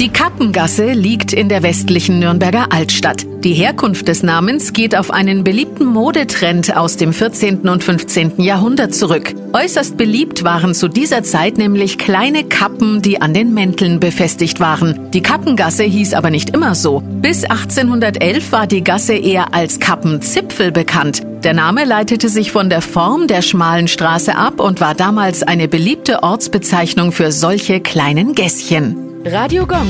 Die Kappengasse liegt in der westlichen Nürnberger Altstadt. Die Herkunft des Namens geht auf einen beliebten Modetrend aus dem 14. und 15. Jahrhundert zurück. Äußerst beliebt waren zu dieser Zeit nämlich kleine Kappen, die an den Mänteln befestigt waren. Die Kappengasse hieß aber nicht immer so. Bis 1811 war die Gasse eher als Kappenzipfel bekannt. Der Name leitete sich von der Form der schmalen Straße ab und war damals eine beliebte Ortsbezeichnung für solche kleinen Gässchen. Radio Gong.